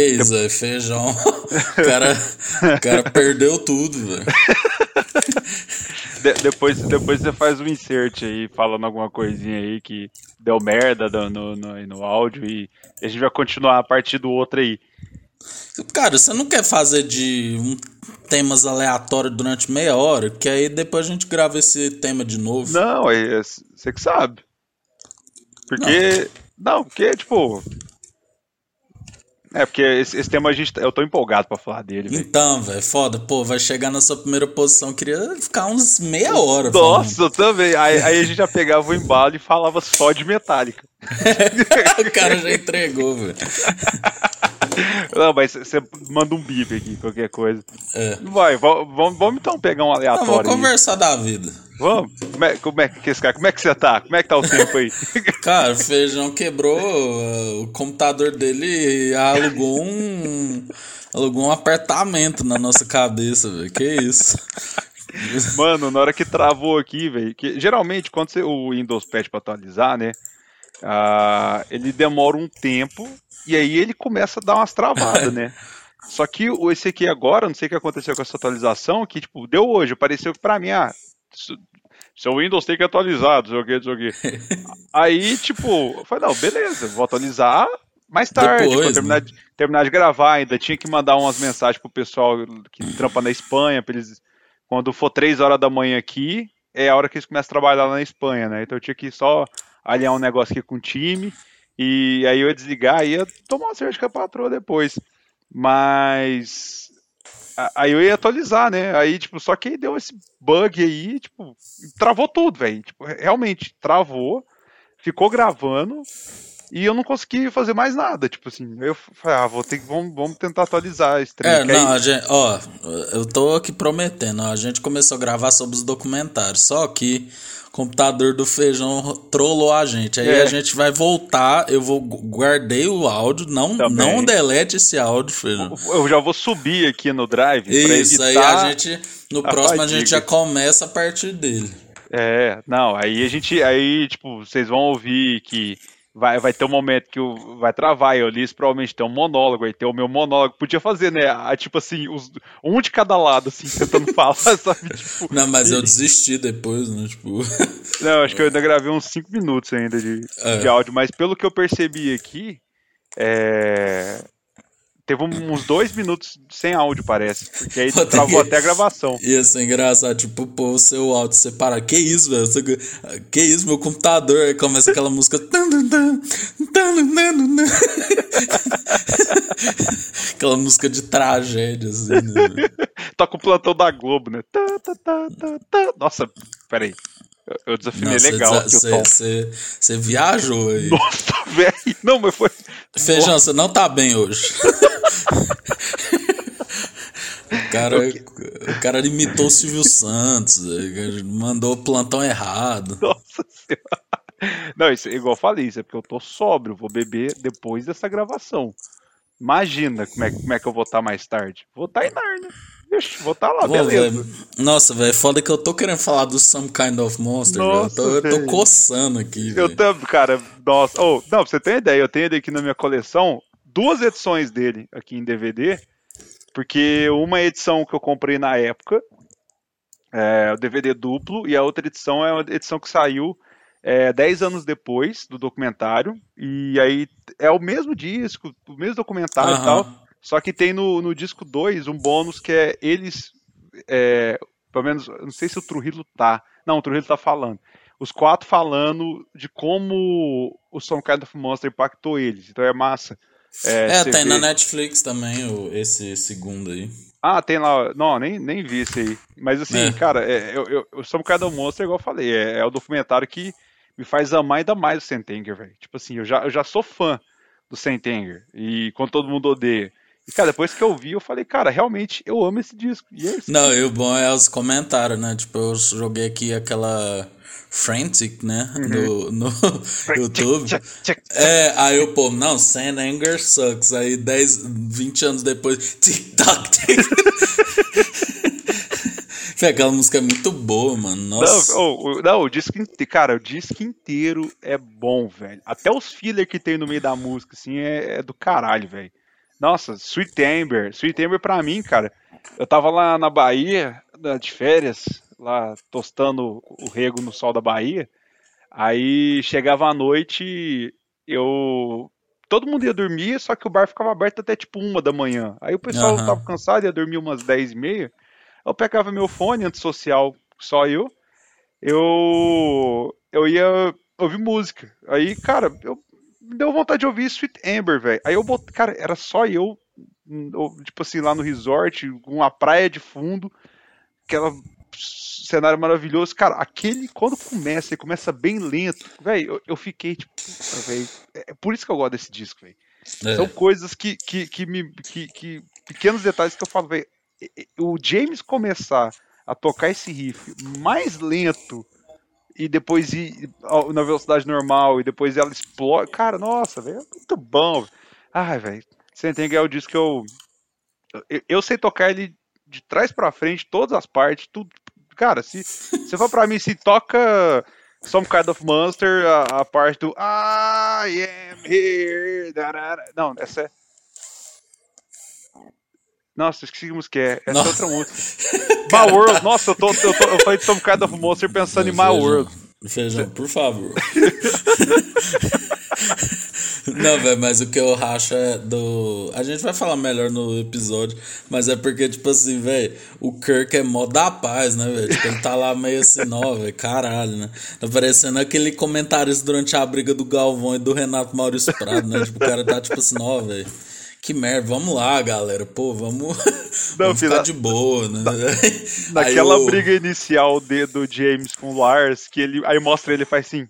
Que isso, velho, feijão. O cara, o cara perdeu tudo, velho. De, depois, depois você faz um insert aí, falando alguma coisinha aí que deu merda no, no, no áudio e a gente vai continuar a partir do outro aí. Cara, você não quer fazer de um, temas aleatórios durante meia hora? Que aí depois a gente grava esse tema de novo. Não, é, você que sabe. Porque. Não, não porque, tipo. É, porque esse, esse, tema a gente, eu tô empolgado pra falar dele. Véio. Então, velho, foda. Pô, vai chegar na sua primeira posição. Queria ficar uns meia hora. Nossa, falando. eu também. Aí, aí, a gente já pegava o embalo e falava só de metálica. o cara já entregou, velho. Não, mas você manda um bip aqui, qualquer coisa. É. Vai, vamos, vamos então pegar um aleatório. Não, vamos conversar aí. da vida. Vamos? Como é, como é que esse cara, como é que você tá? Como é que tá o tempo aí? Cara, o feijão quebrou uh, o computador dele alugou um. alugou um apartamento na nossa cabeça, velho. Que isso? Mano, na hora que travou aqui, velho. Geralmente, quando você, o Windows pede pra atualizar, né? Uh, ele demora um tempo e aí ele começa a dar umas travadas, né? Só que esse aqui agora, não sei o que aconteceu com essa atualização, que tipo, deu hoje, apareceu que pra mim, ah, seu Windows tem que atualizar, não sei o que, não sei o que. aí, tipo, eu falei, não, beleza, vou atualizar mais tarde, Depois, tipo, terminar, né? de, terminar de gravar, ainda tinha que mandar umas mensagens pro pessoal que trampa na Espanha, pra eles, quando for 3 horas da manhã aqui, é a hora que eles começam a trabalhar lá na Espanha, né? Então eu tinha que só alinhar um negócio aqui com o time. E aí eu ia desligar e ia tomar uma cerveja com a patroa depois. Mas. Aí eu ia atualizar, né? Aí, tipo, só que aí deu esse bug aí, tipo, travou tudo, velho. Tipo, realmente, travou, ficou gravando e eu não consegui fazer mais nada. Tipo assim, eu falei, ah, vou ter que, vamos, vamos tentar atualizar esse trem. É, não, aí... a gente, ó, eu tô aqui prometendo, a gente começou a gravar sobre os documentários, só que computador do feijão trollou a gente. Aí é. a gente vai voltar, eu vou guardei o áudio, não não delete esse áudio, feijão. Eu já vou subir aqui no drive Isso, aí a gente no a próximo fadiga. a gente já começa a partir dele. É, não, aí a gente aí tipo, vocês vão ouvir que vai, vai ter um momento que o, vai travar, e o Ulisses provavelmente tem um monólogo, aí tem o meu monólogo, podia fazer, né, a, tipo assim, os, um de cada lado, assim, tentando falar, sabe, tipo... Não, mas eu desisti depois, né, tipo... Não, acho que eu ainda gravei uns 5 minutos ainda de, é. de áudio, mas pelo que eu percebi aqui, é teve uns dois minutos sem áudio, parece. Porque aí travou até a gravação. Isso é engraçado, tipo, pô, o seu áudio separa. Que isso, velho? Que isso, meu computador? Aí começa aquela música. aquela música de tragédia, assim, né? Toca o plantão da Globo, né? Nossa, peraí. Eu desafinei Não, legal. Você viajou aí. Nossa, velho. Não, mas foi. Feijão, você não tá bem hoje. o, cara, o cara imitou o Silvio Santos, mandou o plantão errado. Nossa senhora. Não, isso, igual eu falei, isso é porque eu tô sóbrio, vou beber depois dessa gravação. Imagina como é, como é que eu vou estar tá mais tarde. Vou estar tá em Narnia. Vixe, vou estar tá lá, Pô, beleza. Véio, nossa, velho, foda que eu tô querendo falar do Some Kind of Monster, nossa, eu, tô, eu tô coçando aqui. Eu também, cara, nossa. Oh, não, pra você ter ideia, eu tenho ele aqui na minha coleção duas edições dele aqui em DVD, porque uma edição que eu comprei na época, é o DVD duplo, e a outra edição é uma edição que saiu é, 10 anos depois do documentário, e aí é o mesmo disco, o mesmo documentário uhum. e tal, só que tem no, no disco 2 um bônus que é eles, é, pelo menos, não sei se o Trujillo tá, não, o Trujillo tá falando, os quatro falando de como o Some Kind of Monster impactou eles, então é massa. É, é tem vê... na Netflix também o, esse segundo aí. Ah, tem lá. Não, nem, nem vi esse aí. Mas assim, é. cara, é, eu, eu, eu sou um cara do monstro, igual eu falei. É, é o documentário que me faz amar ainda mais o Sentenger, velho. Tipo assim, eu já, eu já sou fã do Sentenger. E quando todo mundo odeia. E, cara, depois que eu vi, eu falei, cara, realmente eu amo esse disco. E é isso. Não, e o bom é os comentários, né? Tipo, eu joguei aqui aquela Frantic, né? Uhum. no YouTube. é, aí eu, pô, não, Sand Anger sucks. Aí 10, 20 anos depois, TikTok, TikTok. Aquela música é muito boa, mano. Nossa. Não, oh, não, o disco inteiro, cara, o disco inteiro é bom, velho. Até os filler que tem no meio da música, assim, é, é do caralho, velho. Nossa, Sweet Amber. Sweet Amber pra mim, cara. Eu tava lá na Bahia, de férias, lá tostando o rego no sol da Bahia. Aí chegava a noite, eu. Todo mundo ia dormir, só que o bar ficava aberto até tipo uma da manhã. Aí o pessoal uhum. tava cansado, ia dormir umas dez e meia. Eu pegava meu fone antissocial, só eu. Eu. Eu ia ouvir música. Aí, cara, eu deu vontade de ouvir Sweet Amber, velho. Aí eu botei, cara, era só eu, tipo assim, lá no resort, com uma praia de fundo, aquela cenário maravilhoso. Cara, aquele, quando começa, ele começa bem lento, velho, eu, eu, fiquei, tipo, velho, é, é por isso que eu gosto desse disco, velho. É. São coisas que, que, que me. Que, que, pequenos detalhes que eu falo, velho. O James começar a tocar esse riff mais lento e depois ir na velocidade normal e depois ela explode. Cara, nossa, velho, é muito bom. Ai, velho, que é o disco que eu, eu. Eu sei tocar ele de trás para frente, todas as partes, tudo. Cara, se você for pra mim, se toca Some Kind of Monster, a, a parte do I am here. Não, essa é. Nossa, esqueci que música é. Essa é outra música. My World. Nossa, eu, tô, eu, tô, eu falei de Some Kind of Monster pensando em My Feijão, World. Feijão, por favor. Não, velho, mas o que eu racho é do. A gente vai falar melhor no episódio, mas é porque, tipo assim, velho, o Kirk é mó da paz, né, velho? Tipo, ele tá lá meio assim, ó, velho, caralho, né? Tá parecendo aquele comentário durante a briga do Galvão e do Renato Maurício Prado, né? Tipo, o cara tá tipo assim, ó, velho que merda, vamos lá, galera. Pô, vamos, Não, vamos ficar de boa, né? Na, naquela eu... briga inicial de, do James com o Lars, que ele aí mostra ele faz assim.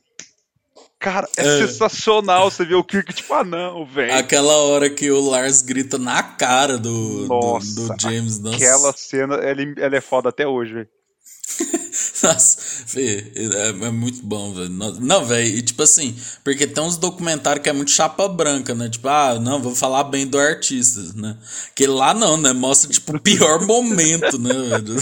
Cara, é, é, sensacional você ver o Kirk, tipo, ah, não, velho. Aquela hora que o Lars grita na cara do, nossa, do, do James. Nossa. Aquela cena, ela, ela é foda até hoje, velho. Nossa, vê, é, é, muito bom, velho. Não, velho, e tipo assim, porque tem uns documentários que é muito chapa branca, né? Tipo, ah, não, vou falar bem do artista, né? Que lá não, né? Mostra, tipo, o pior momento, né, velho?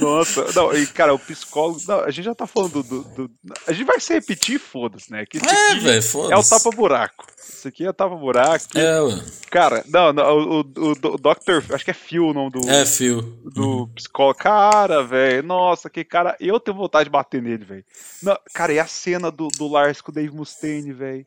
Nossa, não, e cara, o psicólogo. Não, a gente já tá falando do. do, do a gente vai se repetir, foda-se, né? Que é, velho, foda-se. É o tapa-buraco. Isso aqui é tapa-buraco. É, ué. Cara, não, não o, o, o Dr. Acho que é Phil o nome do. É, Phil. Do uhum. psicólogo. Cara, velho, nossa, que cara. Eu tenho vontade de bater nele, velho. Cara, e a cena do, do Lars com o Dave Mustaine, velho.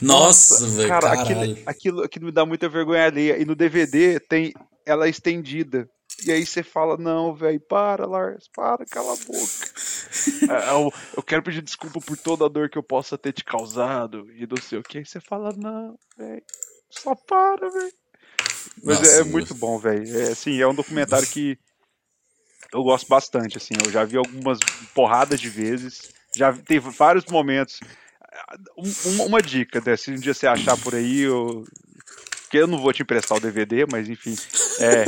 Nossa, velho. Cara, aquilo, aquilo, aquilo me dá muita vergonha alheia. E no DVD tem ela estendida. E aí você fala, não, velho, para, Lars, para, cala a boca. É, eu, eu, quero pedir desculpa por toda a dor que eu possa ter te causado e não sei o que. Aí você fala, não, velho, só para, velho. Mas Nossa, é, é muito bom, velho. É, assim, é um documentário que eu gosto bastante, assim. Eu já vi algumas porradas de vezes. Já teve vários momentos. Um, uma dica, né? se um dia você achar por aí, eu, porque eu não vou te emprestar o DVD, mas enfim. É...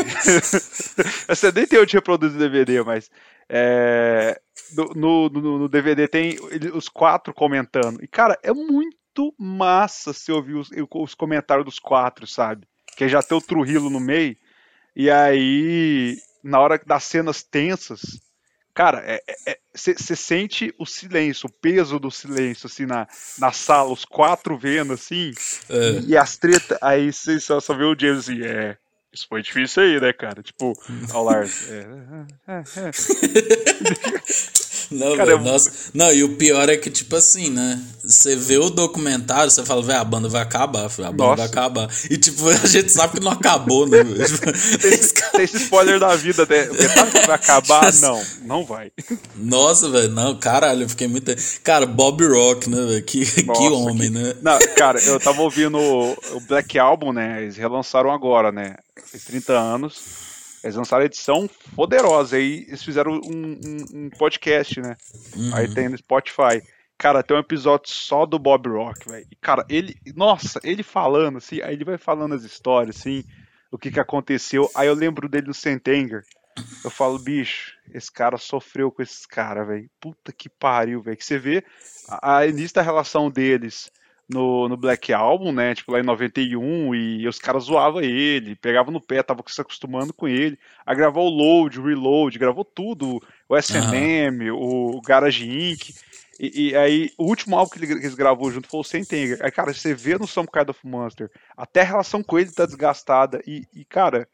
Você nem tem onde reproduzir DVD, mas. É... No, no, no, DVD tem os quatro comentando. E, cara, é muito massa se ouvir os, os comentários dos quatro, sabe? Que já tem o Trujillo no meio. E aí, na hora das cenas tensas, Cara, você é, é, sente o silêncio, o peso do silêncio, assim, na, na sala, os quatro vendo, assim, é. e, e, as tretas, aí você só, só vê o James assim, é, isso foi difícil aí, né, cara? Tipo, ao Lars, é, é, é. Não, Cara, nossa. Não, e o pior é que, tipo assim, né? Você vê o documentário, você fala, velho, a banda vai acabar, a banda nossa. vai acabar. E, tipo, a gente sabe que não acabou, né? tem, esse, tem esse spoiler da vida, né? Vai acabar? Não, não vai. Nossa, velho, não, caralho, eu fiquei muito. Cara, Bob Rock, né, velho? Que, nossa, que homem, que... né? Não, cara, eu tava ouvindo o Black Album, né? Eles relançaram agora, né? Fez 30 anos. Eles lançaram a edição poderosa. Aí eles fizeram um, um, um podcast, né? Uhum. Aí tem no Spotify. Cara, tem um episódio só do Bob Rock, velho. Cara, ele. Nossa, ele falando, assim, aí ele vai falando as histórias, assim, o que que aconteceu. Aí eu lembro dele no Sentenger. Eu falo, bicho, esse cara sofreu com esses caras, velho. Puta que pariu, velho. Que você vê a, a início da relação deles no, no Black Album, né? Tipo, lá em 91, e os caras zoavam ele, pegavam no pé, tava se acostumando com ele. Aí gravou o Load, o Reload, gravou tudo, o SNM, uhum. o Garage Inc. E, e, aí, o último álbum que eles gravou junto foi o Sentenger. Aí, cara, você vê no Some Kind of Monster, até a relação com ele tá desgastada. E, e cara,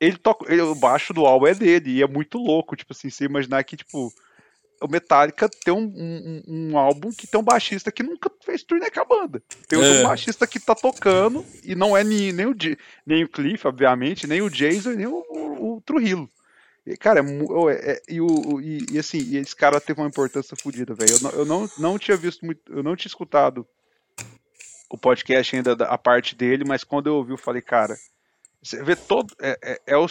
ele toca. Ele, o baixo do álbum é dele, e é muito louco, tipo assim, você imaginar que, tipo, o Metallica tem um, um, um, álbum que tem um baixista que nunca fez turnê com a banda. Tem é. um baixista que tá tocando, e não é nem, nem, o, nem o Cliff, obviamente, nem o Jason, nem o, o, o Trujillo. E, cara, é, é, e, o, e, e, assim, e esse cara teve uma importância fodida, velho. Eu, não, eu não, não tinha visto muito, eu não tinha escutado o podcast ainda, a parte dele, mas quando eu ouvi, eu falei, cara, você vê todo. É, é, é o,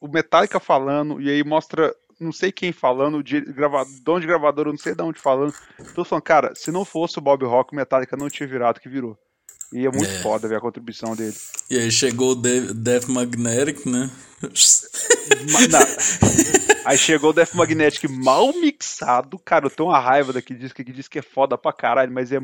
o, Metallica falando, e aí mostra não sei quem falando, de gravador, dono de gravador, eu não sei de onde falando. Tô falando, cara, se não fosse o Bob Rock, o Metallica não tinha virado que virou. E é muito é. foda ver a contribuição dele. E aí chegou o Death Magnetic, né? aí chegou o Death Magnetic mal mixado. Cara, eu tenho uma raiva daquele disco que diz que é foda pra caralho, mas é,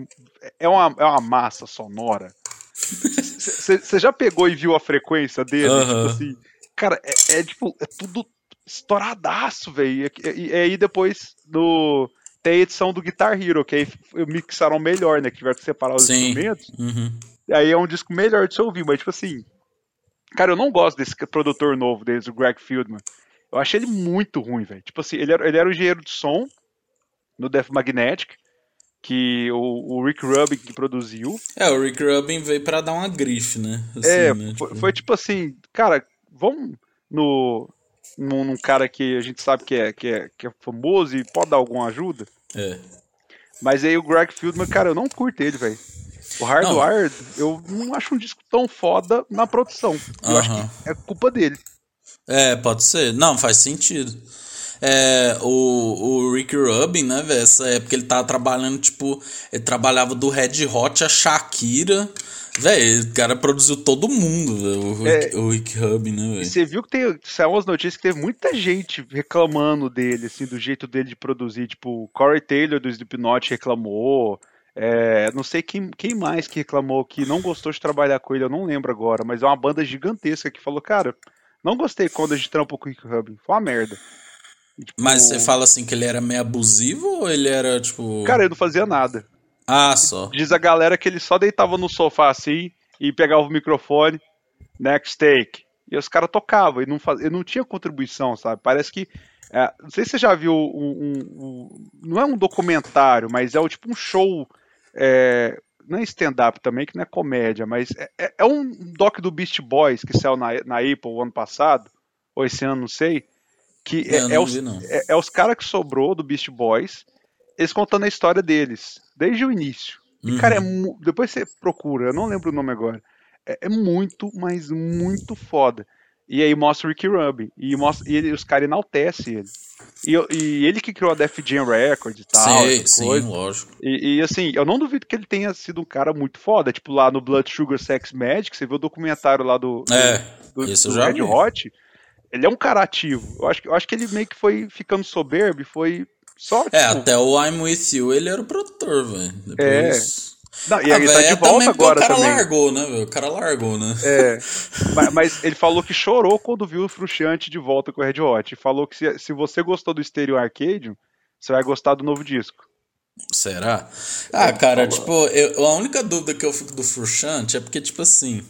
é, uma, é uma massa sonora. Você já pegou e viu a frequência dele? Uh -huh. Tipo assim, cara, é, é, tipo, é tudo estouradaço, velho. E, aí depois no tem a edição do Guitar Hero, que aí mixaram melhor, né? Que tiveram que separar os Sim. instrumentos. Uhum. E aí é um disco melhor de se ouvir, mas tipo assim. Cara, eu não gosto desse produtor novo deles, o Greg Fieldman. Eu achei ele muito ruim, velho. Tipo assim, ele era, ele era o engenheiro de som no Death Magnetic, que o, o, Rick Rubin que produziu. É, o Rick Rubin veio para dar uma grife, né? Assim, é, né? Foi, tipo... foi tipo assim, cara, vamos no num, num, cara que a gente sabe que é, que, é, que é famoso e pode dar alguma ajuda. É. Mas aí o Greg Fieldman, cara, eu não curto ele, velho. O Hardwired, eu não acho um disco tão foda na produção. Eu uh -huh. acho que é culpa dele. É, pode ser. Não, faz sentido. É, o, o Rick Rubin, né, velho? Essa época ele tava trabalhando, tipo, ele trabalhava do Red Hot a Shakira. Véi, o cara produziu todo mundo, véio, o, é, o Rick Rubin, né, velho? Você viu que tem saiu umas notícias que teve muita gente reclamando dele, assim, do jeito dele de produzir. Tipo, o Corey Taylor do Slipknot reclamou. É, não sei quem, quem mais que reclamou que não gostou de trabalhar com ele, eu não lembro agora, mas é uma banda gigantesca que falou, cara, não gostei quando a gente trampou com o Rick Rubin, foi uma merda. E, tipo, mas você fala assim que ele era meio abusivo ou ele era, tipo. Cara, ele não fazia nada. Ah, só. Diz a galera que ele só deitava no sofá assim e pegava o microfone, next take. E os caras tocavam, e não, faz... e não tinha contribuição, sabe? Parece que. É, não sei se você já viu um, um, um, Não é um documentário, mas é tipo um show. É, não é stand-up também, que não é comédia, mas é, é, é um doc do Beast Boys que saiu na, na Apple ano passado, ou esse ano, não sei. Que é, é, os, é, é os caras que sobrou do Beast Boys eles contando a história deles, desde o início. E, uhum. cara, é depois você procura, eu não lembro o nome agora. É, é muito, mas muito foda. E aí mostra o Ricky Rubin. E, mostra, e ele, os caras enaltecem ele. E, e, ele que criou a Def Jam Records e tal. Sim, sim, lógico. E, e, assim, eu não duvido que ele tenha sido um cara muito foda. Tipo, lá no Blood Sugar Sex Magic, você viu o documentário lá do, é, do, do, do Red Hot. Ele é um cara ativo. Eu acho, eu acho que ele meio que foi ficando soberbo e foi só, é, tipo... até o I'm With You ele era o produtor, velho. Depois... É. Não, e ah, ele tá de volta agora também. O cara também. largou, né, velho? O cara largou, né? É. mas, mas, ele falou que chorou quando viu o Frustrante de volta com o Red Hot. Falou que se, se você gostou do Stereo Arcade, você vai gostar do novo disco. Será? Ah, cara, tipo, eu, a única dúvida que eu fico do Frustrante é porque, tipo assim,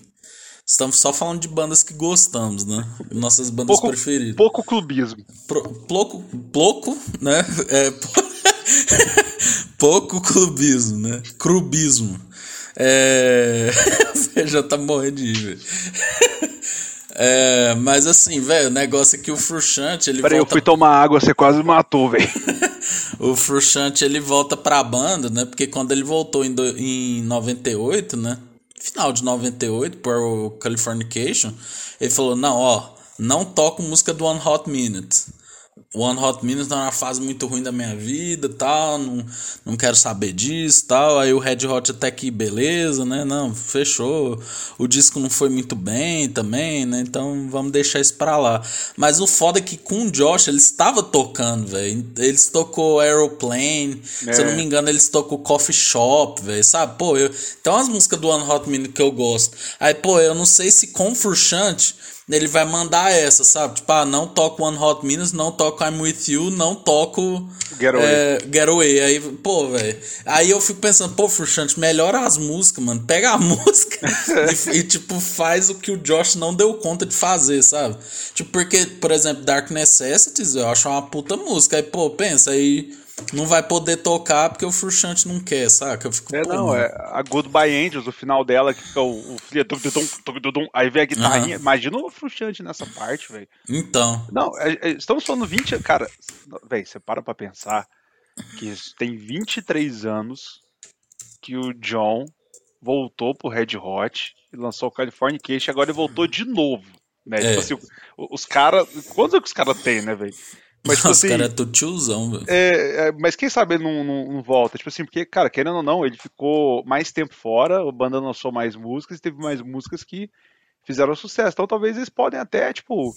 Estamos só falando de bandas que gostamos, né? Nossas bandas pouco, preferidas. Pouco clubismo. Pro, pouco, pouco, né? É, pouco clubismo, né? Clubismo. É... Você já tá morrendo de rir, é, mas assim, velho, o negócio é que o Frustrante, ele Peraí, volta... eu fui tomar água, você quase matou, velho. o Frustrante, ele volta pra banda, né? Porque quando ele voltou em, do... em 98, né? Final de 98, por o Californication, ele falou: Não, ó, não toco música do One Hot Minute. One Hot Minute tá numa fase muito ruim da minha vida tal, não, não quero saber disso tal. Aí o Red Hot até que beleza, né? Não, fechou. O disco não foi muito bem também, né? Então vamos deixar isso pra lá. Mas o foda é que com o Josh ele estava tocando, velho. Eles tocou Aeroplane, é. se eu não é. me engano, eles tocou Coffee Shop, velho. Sabe? Pô, eu, tem umas músicas do One Hot Minute que eu gosto. Aí, pô, eu não sei se com Furchante ele vai mandar essa, sabe? Tipo, ah, não toco One Hot Minutes, não toco I'm With You, não toco Getaway. É, Getaway. Aí, pô, velho. Aí eu fico pensando, pô, Frustrante, melhora as músicas, mano. Pega a música e, e, tipo, faz o que o Josh não deu conta de fazer, sabe? Tipo, porque, por exemplo, Dark Necessities, eu acho uma puta música. Aí, pô, pensa, aí não vai poder tocar porque o Frustrante não quer, saca? Eu fico, é, não, mano. é a Goodbye Angels, o final dela, que fica o, o aí vem a guitarrinha. Uhum. Imagina o Frustrante nessa parte, velho. Então. Não, é, é, estamos falando 20. Cara, velho, você para pra pensar que tem 23 anos que o John voltou pro Red Hot e lançou o California Cage, agora ele voltou de novo. Né? É. Tipo assim, os caras. Quantos é que os caras têm, né, velho? Mas, tipo, assim, cara é todo tiozão, velho. É, é, mas quem sabe ele não, não, não, volta? Tipo assim, porque, cara, querendo ou não, ele ficou mais tempo fora, o banda lançou mais músicas e teve mais músicas que fizeram sucesso. Então talvez eles podem até, tipo,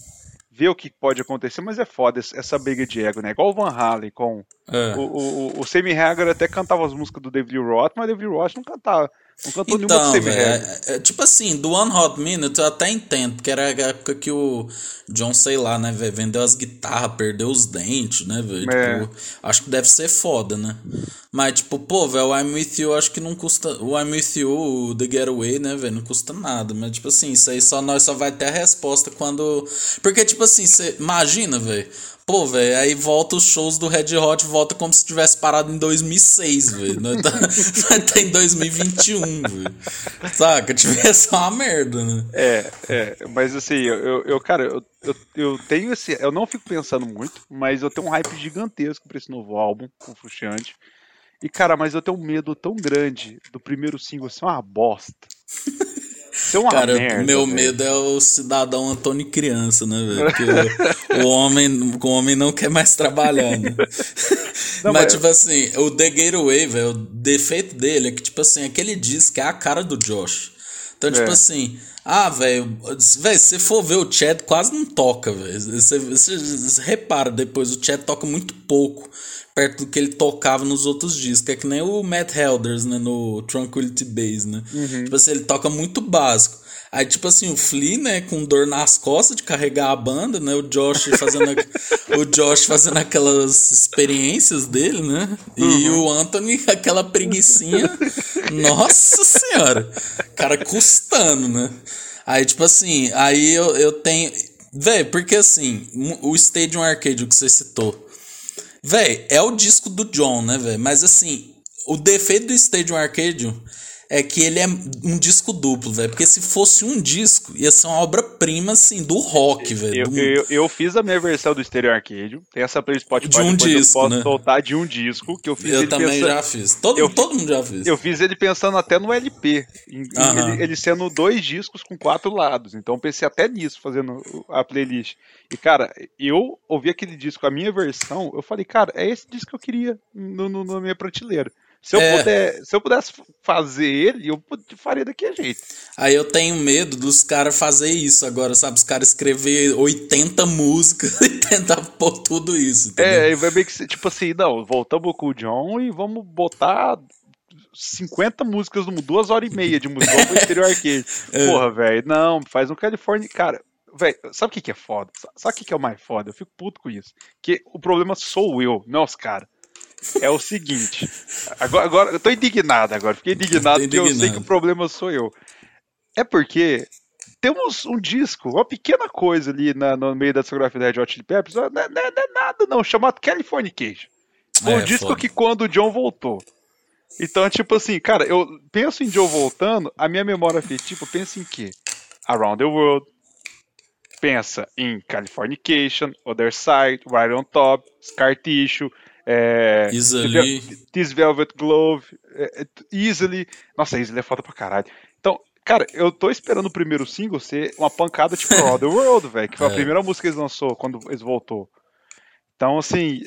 ver o que pode acontecer, mas é foda essa briga de ego, né? Igual o Van Halen com. É. O, o, o Sammy Hagar até cantava as músicas do David Roth, mas o David Roth não cantava. Não cantou então, nenhuma é, é, Tipo assim, do One Hot Minute eu até entendo, porque era a época que o John, sei lá, né, velho, vendeu as guitarras, perdeu os dentes, né, velho? É. Tipo, acho que deve ser foda, né? Mas, tipo, pô, velho, o I'm With You acho que não custa. O I'm With You, o The Getaway, né, velho, não custa nada. Mas, tipo assim, isso aí só nós só vai ter a resposta quando. Porque, tipo assim, você imagina, velho. Pô, velho, aí volta os shows do Red Hot, volta como se tivesse parado em 2006, velho. Vai estar tá em 2021, velho. Saca? Tivesse uma merda, né? É, é, mas assim, eu, eu cara, eu, eu, eu tenho esse. Eu não fico pensando muito, mas eu tenho um hype gigantesco pra esse novo álbum, o Frustrante. E, cara, mas eu tenho um medo tão grande do primeiro single ser uma bosta. Ser uma Cara, merda, meu medo é o cidadão Antônio Criança, né, velho? Porque o, homem, o homem não quer mais trabalhar, né? Não, mas, mas, tipo assim, o The Gateway, velho, o defeito dele é que, tipo assim, aquele disco é a cara do Josh. Então, tipo é. assim, ah, velho, se for ver o Chad quase não toca, velho. Você, você, você repara depois, o Chad toca muito pouco perto do que ele tocava nos outros discos. É que nem o Matt Helders, né, no Tranquility Base, né? Uhum. Tipo assim, ele toca muito básico. Aí, tipo assim, o Flea, né, com dor nas costas de carregar a banda, né? O Josh fazendo, o Josh fazendo aquelas experiências dele, né? E uhum. o Anthony, aquela preguiçinha. Nossa senhora! Cara custando, né? Aí, tipo assim, aí eu, eu tenho. Véi, porque assim, o Stadium Arcade, o que você citou, Véi, é o disco do John, né, velho? Mas assim, o defeito do Stadium Arcadium é que ele é um disco duplo, velho. Porque se fosse um disco, ia ser uma obra-prima, assim, do rock, velho. Eu, eu, eu, fiz a minha versão do Stereo Arcade. Tem essa playlist Spotify. De um disco, eu posso né? soltar de um disco que eu fiz. Eu também pensando... já fiz. Todo, eu, todo mundo já fez. Eu fiz ele pensando até no LP. Em, ele, ele, sendo dois discos com quatro lados. Então pensei até nisso, fazendo a playlist. E, cara, eu ouvi aquele disco, a minha versão, eu falei, cara, é esse disco que eu queria no, no na minha prateleira. Se eu, é. puder, se eu pudesse fazer ele, eu faria daquele jeito. Aí eu tenho medo dos caras fazer isso agora, sabe? Os caras escrever 80 músicas e tentar pôr tudo isso. Entendeu? É, vai meio que tipo assim, não, voltamos com o John e vamos botar 50 músicas, duas horas e meia de música, pro exterior arcade. É. Porra, velho, não, faz um California. Cara, velho, sabe o que, que é foda? Sabe o que, que é o mais foda? Eu fico puto com isso. Que o problema sou eu, não os caras é o seguinte. Agora, agora eu tô indignado agora. Fiquei indignado porque eu sei que o problema sou eu. É porque temos um disco, uma pequena coisa ali na, no meio da discografia da Red Hot Chili Peppers, não é, não, é, não é, nada não, chamado Californication. Foi um é, disco foda. que quando o John voltou. Então, tipo assim, cara, eu penso em John voltando, a minha memória afetiva pensa em quê? Around the World, pensa em Californication, Other Side, Right on Top, Scar Tissue, é, easily. This Velvet Glove. É, é, easily. Nossa, Easily é foda pra caralho. Então, cara, eu tô esperando o primeiro single ser uma pancada tipo All the World, velho. Que foi é. a primeira música que eles lançou quando eles voltou. Então, assim.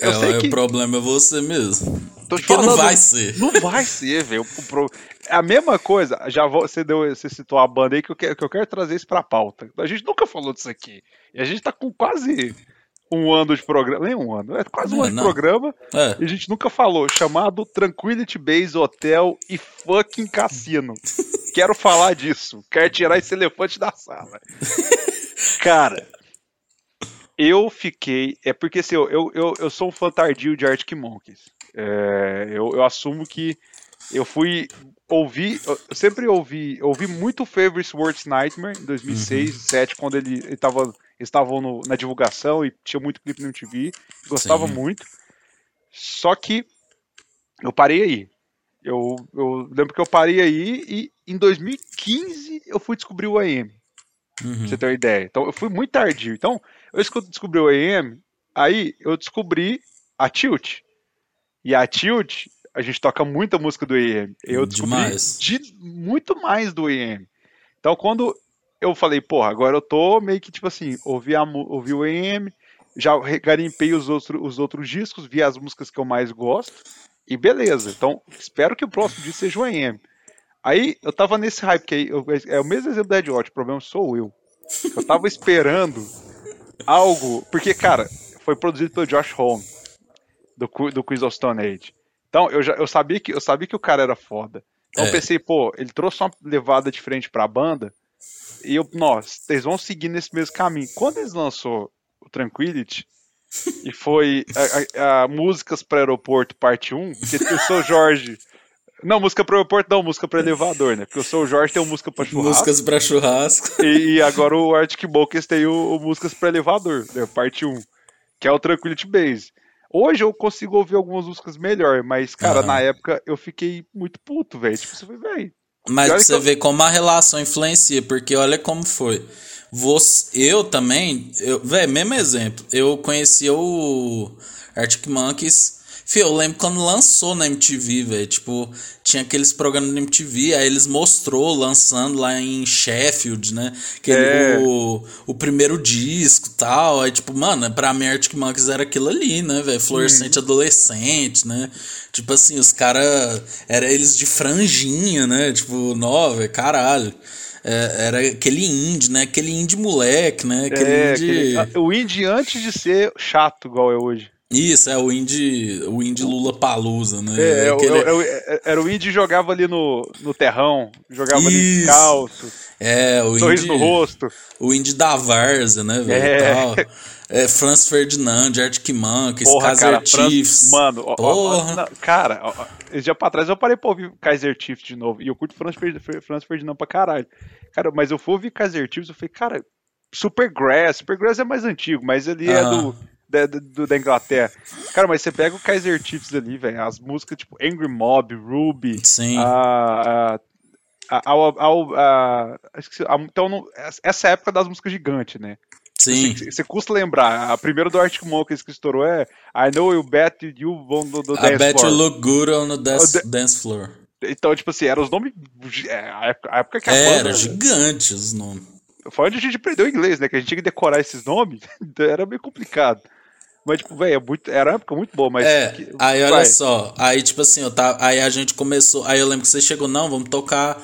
Eu é, sei que... O problema é você mesmo. Tô Porque falando, não vai ser. Não vai ser, velho. Pro... É a mesma coisa. Já vou, você, deu, você citou a banda aí que eu, quero, que eu quero trazer isso pra pauta. A gente nunca falou disso aqui. E a gente tá com quase um ano de programa, nem um ano, é quase um é, ano não. de programa, é. e a gente nunca falou, chamado Tranquility Base Hotel e fucking Cassino. quero falar disso. Quero tirar esse elefante da sala. Cara, eu fiquei. É porque assim, eu, eu, eu sou um fã tardio de Arctic Monkeys. É, eu, eu assumo que eu fui ouvir. Eu sempre ouvi, ouvi muito Favorite Worst Nightmare em 2006, uhum. 2007, quando ele, ele tava, estavam na divulgação e tinha muito clipe no MTV. Gostava Sim. muito. Só que eu parei aí. Eu, eu lembro que eu parei aí e em 2015 eu fui descobrir o AM. Uhum. Pra você ter uma ideia. Então eu fui muito tardio. Então, eu descobri o AM, aí eu descobri a Tilt. E a Tilt, a gente toca muita música do AM. Eu descobri de, muito mais do AM. Então quando eu falei, porra, agora eu tô meio que tipo assim, ouvi, a, ouvi o AM, já garimpei os, outros os outros discos, vi as músicas que eu mais gosto. E beleza. Então, espero que o próximo dia seja o AM. Aí eu tava nesse hype, que aí, eu, é o mesmo exemplo da Ed Hot, o problema sou eu. Eu tava esperando algo. Porque, cara, foi produzido pelo Josh Home, do, do Quiz of Stone Age. Então, eu, já, eu, sabia que, eu sabia que o cara era foda. Então é. eu pensei, pô, ele trouxe uma levada diferente pra banda. E eu, nossa, eles vão seguir nesse mesmo caminho. Quando eles lançou o Tranquility, e foi a, a, a Músicas para Aeroporto, parte 1, porque o Sou Jorge. Não, música para aeroporto não, música para elevador, né? Porque o Sou Jorge tem o música para churrasco. Músicas para churrasco. E, e, agora o Arctic Monkeys tem o, o músicas para elevador, né? Parte 1, que é o Tranquility Base. Hoje eu consigo ouvir algumas músicas melhor, mas, cara, uhum. na época eu fiquei muito puto, velho. Tipo, você foi, velho. Mas você eu... vê como a relação influencia, porque olha como foi. Você, eu também, eu, velho, mesmo exemplo, eu conheci o Arctic Monkeys. Fio, eu lembro quando lançou na MTV, velho. Tipo, tinha aqueles programas na MTV, aí eles mostrou lançando lá em Sheffield, né? Aquele, é. o, o primeiro disco tal. Aí, tipo, mano, pra mim Arctic Monkeys era aquilo ali, né, velho? Fluorescente hum. adolescente, né? Tipo assim, os caras. Era eles de franjinha, né? Tipo, nova, caralho. É, era aquele indie, né? Aquele indie moleque, né? Aquele é, indie... Aquele, o indie antes de ser chato igual é hoje. Isso, é o indie, o indie Lula Palusa, né? É, é aquele... É, era o indie jogava ali no, no terrão, jogava Isso. ali descalço. É, o sorriso indie, no rosto. O indie da Varza, né, velho? É. É, Franz Ferdinand, Arctic Monkeys, Porra, Kaiser cara, Chiefs. Franz, mano, Porra. Ó, ó, não, cara, ó, esse dia pra trás eu parei pra ouvir Kaiser Chiefs de novo. E eu curto Franz, Franz Ferdinand pra caralho. Cara, mas eu fui ouvir Kaiser Chiefs, eu falei, cara, Supergrass. Supergrass é mais antigo, mas ele é do, da, do, da Inglaterra. Cara, mas você pega o Kaiser Chiefs ali, velho, as músicas tipo Angry Mob, Ruby, Sim. a, a, a, então, essa época das músicas gigantes, né? Sim. Você, você custa lembrar. A primeira do Arctic Monkeys que estourou é I know you bet you won the, the dance I bet floor. you look good on the dance, dance floor. Então, tipo assim, eram os nomes. É, a época, que a é, banda. Era gigante os nomes. Foi onde a gente aprendeu inglês, né? Que a gente tinha que decorar esses nomes. Então era meio complicado. Mas, tipo, velho, é era uma época muito boa, mas. É, que, aí olha vai. só. Aí, tipo assim, eu tava, aí a gente começou. Aí eu lembro que você chegou, não, vamos tocar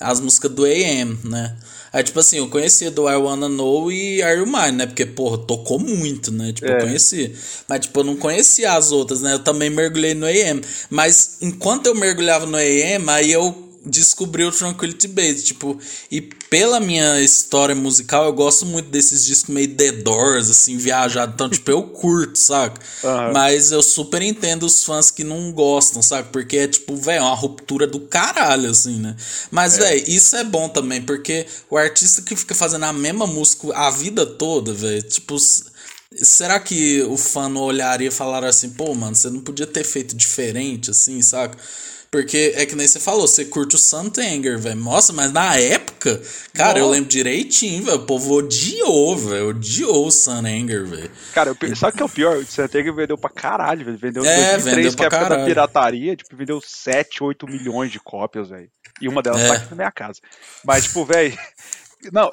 as músicas do AM, né? Aí, tipo assim, eu conhecia do I Wanna Know e Are You Mine, né? Porque, porra, tocou muito, né? Tipo, é. eu conheci. Mas, tipo, eu não conhecia as outras, né? Eu também mergulhei no AM. Mas, enquanto eu mergulhava no AM, aí eu descobri o Tranquility Base, tipo, e pela minha história musical, eu gosto muito desses discos meio The Doors, assim, viajado, então, tipo, eu curto, saca? Uhum. Mas eu super entendo os fãs que não gostam, saca? Porque é, tipo, velho, uma ruptura do caralho, assim, né? Mas, é. velho, isso é bom também, porque o artista que fica fazendo a mesma música a vida toda, velho, tipo... Será que o fã não olharia e falaria assim, pô, mano, você não podia ter feito diferente, assim, saca? Porque é que nem você falou, você curte o Santanger, velho. Nossa, mas na época, cara, Nossa. eu lembro direitinho, velho. O povo odiou, velho. Odiou o Santanger, velho. Cara, eu, sabe o que é o pior? O Santanger vendeu pra caralho, velho. Vendeu em é, 2003, vendeu que é a época da pirataria, tipo, vendeu 7, 8 milhões de cópias, velho. E uma delas é. tá aqui na minha casa. Mas, tipo, velho. Não,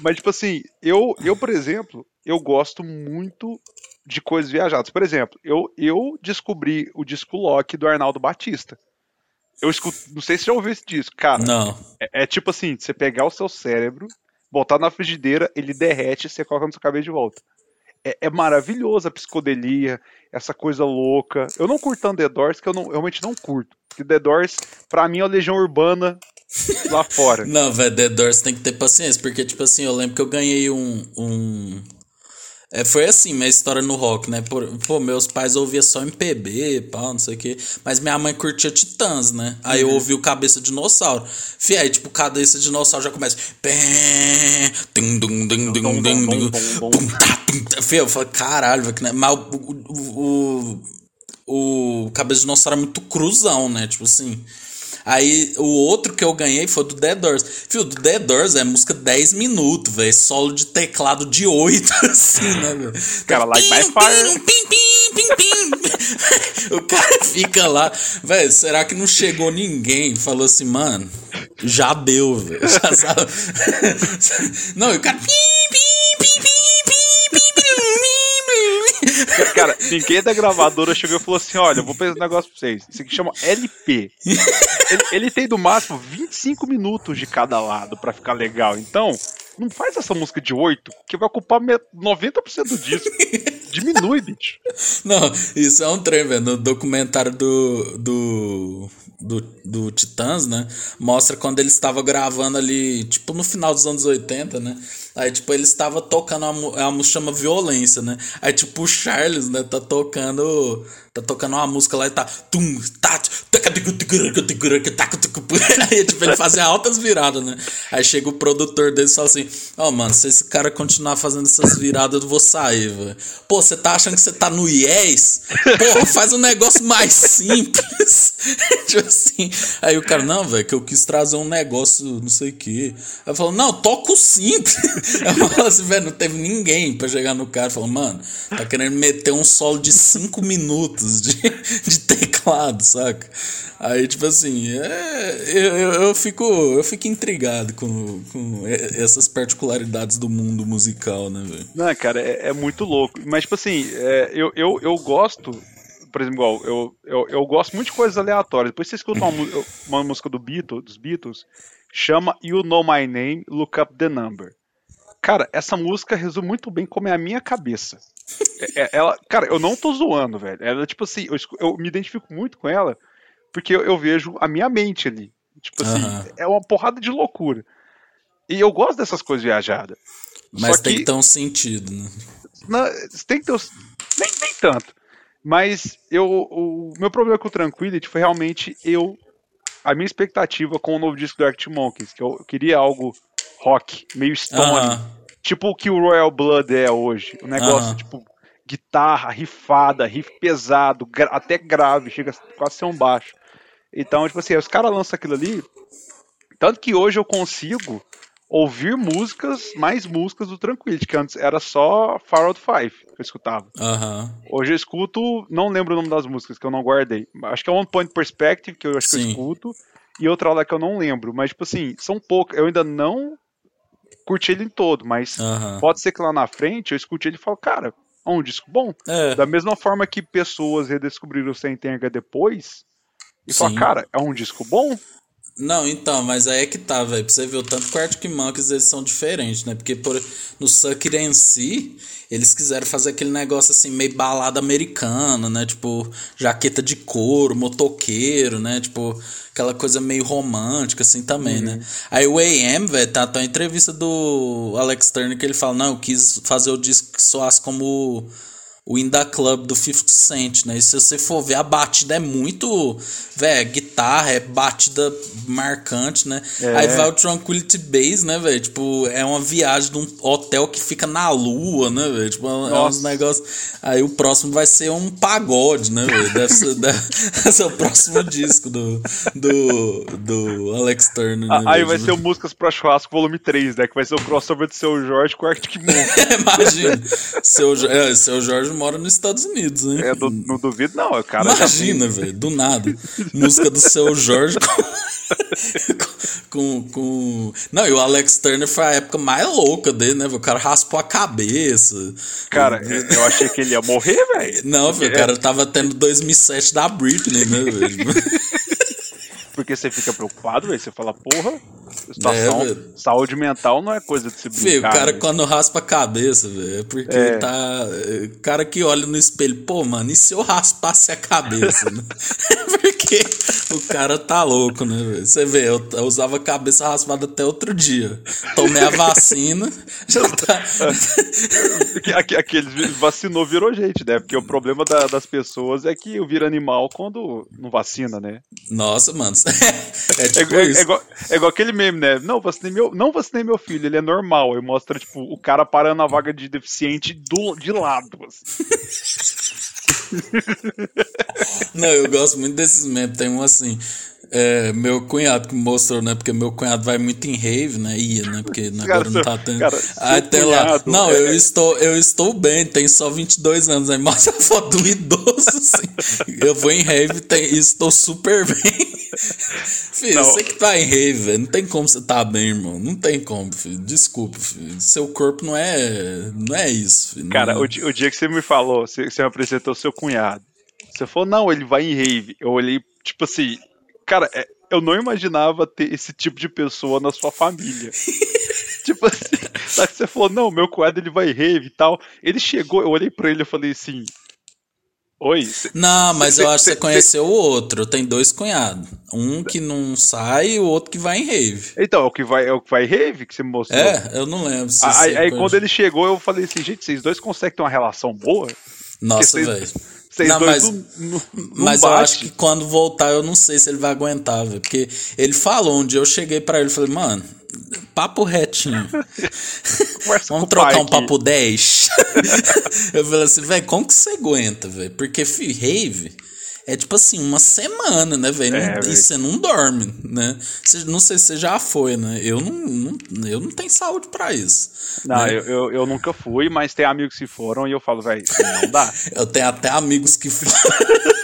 mas, tipo assim, eu, eu, por exemplo, eu gosto muito de coisas viajadas. Por exemplo, eu, eu descobri o disco Lock do Arnaldo Batista. Eu escuto, não sei se já ouviu esse disco, cara. Não. É, é, tipo assim, você pegar o seu cérebro, botar na frigideira, ele derrete e você coloca no seu cabelo de volta. É, é maravilhoso a psicodelia, essa coisa louca. Eu não curto tanto The Doors, que eu não, realmente não curto. Porque The Doors, pra mim, é a Legião Urbana lá fora. Não, velho, The Doors tem que ter paciência, porque, tipo assim, eu lembro que eu ganhei um. um... É, foi assim, minha história no rock, né? Por, pô, meus pais ouviam só MPB, pau, não sei o quê. Mas minha mãe curtia Titãs, né? Aí uhum. eu ouvi o Cabeça de Dinossauro. Fih, aí, tipo, Cabeça de Dinossauro já começa. Fih, eu falei, caralho, velho. Mas o, o, o, o Cabeça de Dinossauro é muito cruzão, né? Tipo assim. Aí o outro que eu ganhei foi do Dead Doors. Fio, do Dead Doors é música 10 minutos, velho. Solo de teclado de 8, assim, né, velho? Cara, Light by Fire. Pim, pim, pim, o cara fica lá. Velho, será que não chegou ninguém? Falou assim, mano, já deu, velho. Já sabe. não, o cara. Pim, Cara, ninguém da gravadora chegou e falou assim: olha, eu vou fazer um negócio pra vocês. Isso aqui chama LP. Ele, ele tem no máximo 25 minutos de cada lado para ficar legal. Então, não faz essa música de 8, que vai ocupar 90% do disco. Diminui, bicho. Não, isso é um trem, velho. No documentário do, do, do, do Titãs, né? Mostra quando ele estava gravando ali, tipo, no final dos anos 80, né? Aí, tipo, ele estava tocando uma, a música chama Violência, né? Aí, tipo, o Charles, né, tá tocando. Tá tocando uma música lá e tá. Tum, tá, Aí, tipo, ele fazia altas viradas, né? Aí chega o produtor dele e fala assim: Ó, oh, mano, se esse cara continuar fazendo essas viradas, eu vou sair, velho. Pô, você tá achando que você tá no Yes? Porra, faz um negócio mais simples. tipo assim. Aí o cara, não, velho, que eu quis trazer um negócio, não sei o quê. Aí falou, não, toco simples. Eu falo assim, velho, não teve ninguém pra chegar no cara falar, mano, tá querendo meter um solo de 5 minutos de, de teclado, saca? Aí, tipo assim, é, eu, eu, fico, eu fico intrigado com, com essas particularidades do mundo musical, né, velho? Não, cara, é, é, muito louco. Mas, tipo assim, é, eu, eu, eu gosto, por exemplo, igual, eu, eu, eu gosto muito de coisas aleatórias. Depois você escuta uma, uma música do Beatles, dos Beatles, chama You Know My Name, Look Up the Number. Cara, essa música resume muito bem como é a minha cabeça. É, é, ela, cara, eu não tô zoando, velho. Ela, tipo assim, eu, eu me identifico muito com ela porque eu, eu, vejo a minha mente ali. Tipo assim, uhum. é uma porrada de loucura. E eu gosto dessas coisas viajadas. Mas Só tem que, ter um sentido, né? Não, tem que ter. Nem, nem tanto. Mas eu, o meu problema com o Tranquility foi realmente eu. A minha expectativa com o novo disco do Arctic Monkeys, que eu queria algo rock, meio stone. Tipo o que o Royal Blood é hoje. O negócio, tipo, guitarra, rifada, riff pesado, gra até grave, chega quase a ser um baixo. Então, tipo assim, os caras lançam aquilo ali. Tanto que hoje eu consigo ouvir músicas, mais músicas do Tranquility, que antes era só Far Out Five que eu escutava. Uhum. Hoje eu escuto, não lembro o nome das músicas que eu não guardei. Acho que é One Point Perspective, que eu acho Sim. que eu escuto, e outra lá que eu não lembro. Mas, tipo assim, são poucas. Eu ainda não curti ele em todo, mas uhum. pode ser que lá na frente eu escute ele e falo, cara, é um disco bom. É. Da mesma forma que pessoas redescobriram o Sentenga depois e falam, cara, é um disco bom. Não, então, mas aí é que tá, velho. Pra você ver o tanto que o Arctic Monkeys eles são diferentes, né? Porque por, no Sucker em si, eles quiseram fazer aquele negócio assim, meio balada americana, né? Tipo, jaqueta de couro, motoqueiro, né? Tipo, aquela coisa meio romântica, assim também, uhum. né? Aí o AM, velho, tá, tá uma entrevista do Alex Turner que ele fala: não, eu quis fazer o disco que soasse como o In The Club do 50 Cent, né? E se você for ver, a batida é muito. Velho, guitarra, é batida marcante, né? É. Aí vai o Tranquility Base, né, velho? Tipo, é uma viagem de um hotel que fica na lua, né, velho? Tipo, Nossa. é uns negócios. Aí o próximo vai ser um pagode, né, velho? Deve ser, deve ser o próximo disco do, do, do Alex Turner. Né, aí vai ser o Músicas pra Churrasco Volume 3, né? Que vai ser o crossover do seu Jorge com o Arctic Monkeys. Imagina. seu, é, seu Jorge mora nos Estados Unidos, né? É, do, não duvido, não. O cara Imagina, velho, do nada. Música do seu Jorge com, com, com, Não, e o Alex Turner foi a época mais louca dele, né? O cara raspou a cabeça. Cara, eu achei que ele ia morrer, velho. Não, velho, o cara tava tendo 2007 da Britney, né, velho? Porque você fica preocupado, velho. Você fala, porra. Situação, é, saúde mental não é coisa de se brincar. Fio, o cara quando raspa a cabeça, velho, é porque é. tá. O cara que olha no espelho, pô, mano, e se eu raspasse a cabeça, né? porque o cara tá louco, né, velho? Você vê, eu, eu, usava a cabeça raspada até outro dia. Tomei a vacina, já tá. Aqueles vacinou virou gente, né? Porque o problema da, das pessoas é que eu viro animal quando não vacina, né? Nossa, mano. É, tipo é, é, é, igual, é igual aquele meme, né? Não vacinei, meu, não vacinei meu filho, ele é normal. E mostra, tipo, o cara parando a vaga de deficiente do, de lado. Assim. não, eu gosto muito desses memes. Tem um assim. É, meu cunhado que mostrou, né? Porque meu cunhado vai muito em rave, né? Ia, né? Porque cara, agora não tá tendo. Cara, aí tem lá. Não, é... eu, estou, eu estou bem, tem só 22 anos. Aí mostra a foto do idoso, assim. eu vou em rave e estou super bem. filho, não. você que tá em rave, velho. Não tem como você tá bem, irmão. Não tem como, filho. Desculpa, filho. Seu corpo não é. Não é isso, filho. Cara, é... o, o, dia que você me falou, você, você me apresentou seu cunhado. Você falou, não, ele vai em rave. Eu olhei, tipo assim, Cara, é, eu não imaginava ter esse tipo de pessoa na sua família. tipo assim, sabe que você falou, não, meu cunhado ele vai rave e tal. Ele chegou, eu olhei pra ele e falei assim. Oi. Cê, não, mas cê, eu acho que você conheceu o outro. Tem dois cunhados. Um que não sai e o outro que vai em rave. Então, é o que vai, é o que vai em rave que você me mostrou? É, eu não lembro. aí, aí quando ele chegou, eu falei assim, gente, vocês dois conseguem ter uma relação boa? Nossa, velho. Vocês não, mas, não, não, mas eu acho que quando voltar, eu não sei se ele vai aguentar, velho. Porque ele falou, um dia eu cheguei para ele e falei, mano, papo retinho. Vamos trocar um aqui. papo 10. eu falei assim, velho, como que você aguenta, velho? Porque, fi, rave é tipo assim, uma semana, né, velho? É, e você não dorme, né? Cê, não sei se você já foi, né? Eu não, não, eu não tenho saúde para isso. Não, né? eu, eu, eu, nunca fui, mas tem amigos que foram e eu falo, velho, não dá. eu tenho até amigos que foram.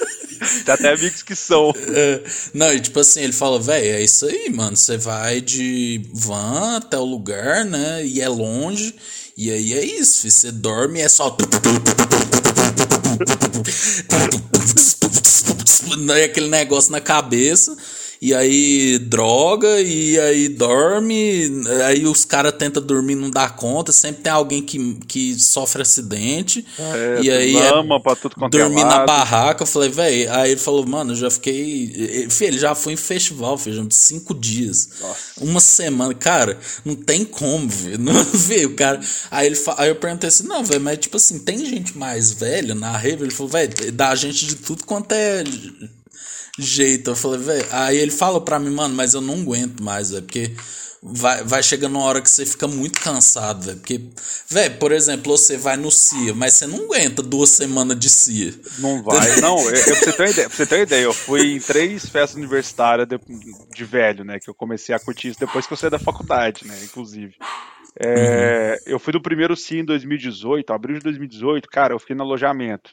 Tem até amigos que são. É, não, e tipo assim, ele falou, velho, é isso aí, mano. Você vai de van até o lugar, né? E é longe. E aí é isso. Você dorme e é só. aquele negócio na cabeça. E aí droga, e aí dorme, aí os caras tentam dormir não dá conta, sempre tem alguém que, que sofre acidente. É, e aí lama é, pra tudo quanto é dormir é na barraca, eu falei, velho, aí ele falou, mano, eu já fiquei. Filho, ele já foi em festival, feijão, de cinco dias. Nossa. Uma semana, cara, não tem como, velho. Não vê, o cara. Aí, ele, aí eu perguntei assim, não, velho, mas tipo assim, tem gente mais velha na rave? Ele falou, velho, dá gente de tudo quanto é jeito. Eu falei, velho. Aí ele falou pra mim, mano, mas eu não aguento mais, velho, porque vai, vai chegando uma hora que você fica muito cansado, velho. Porque, velho, por exemplo, você vai no CIA, mas você não aguenta duas semanas de CIA. Não vai, não. Eu, eu, pra, você ter uma ideia, pra você ter uma ideia, eu fui em três festas universitárias de, de velho, né? Que eu comecei a curtir isso depois que eu saí da faculdade, né? Inclusive. É, uhum. Eu fui do primeiro CIA em 2018, abril de 2018, cara, eu fiquei no alojamento.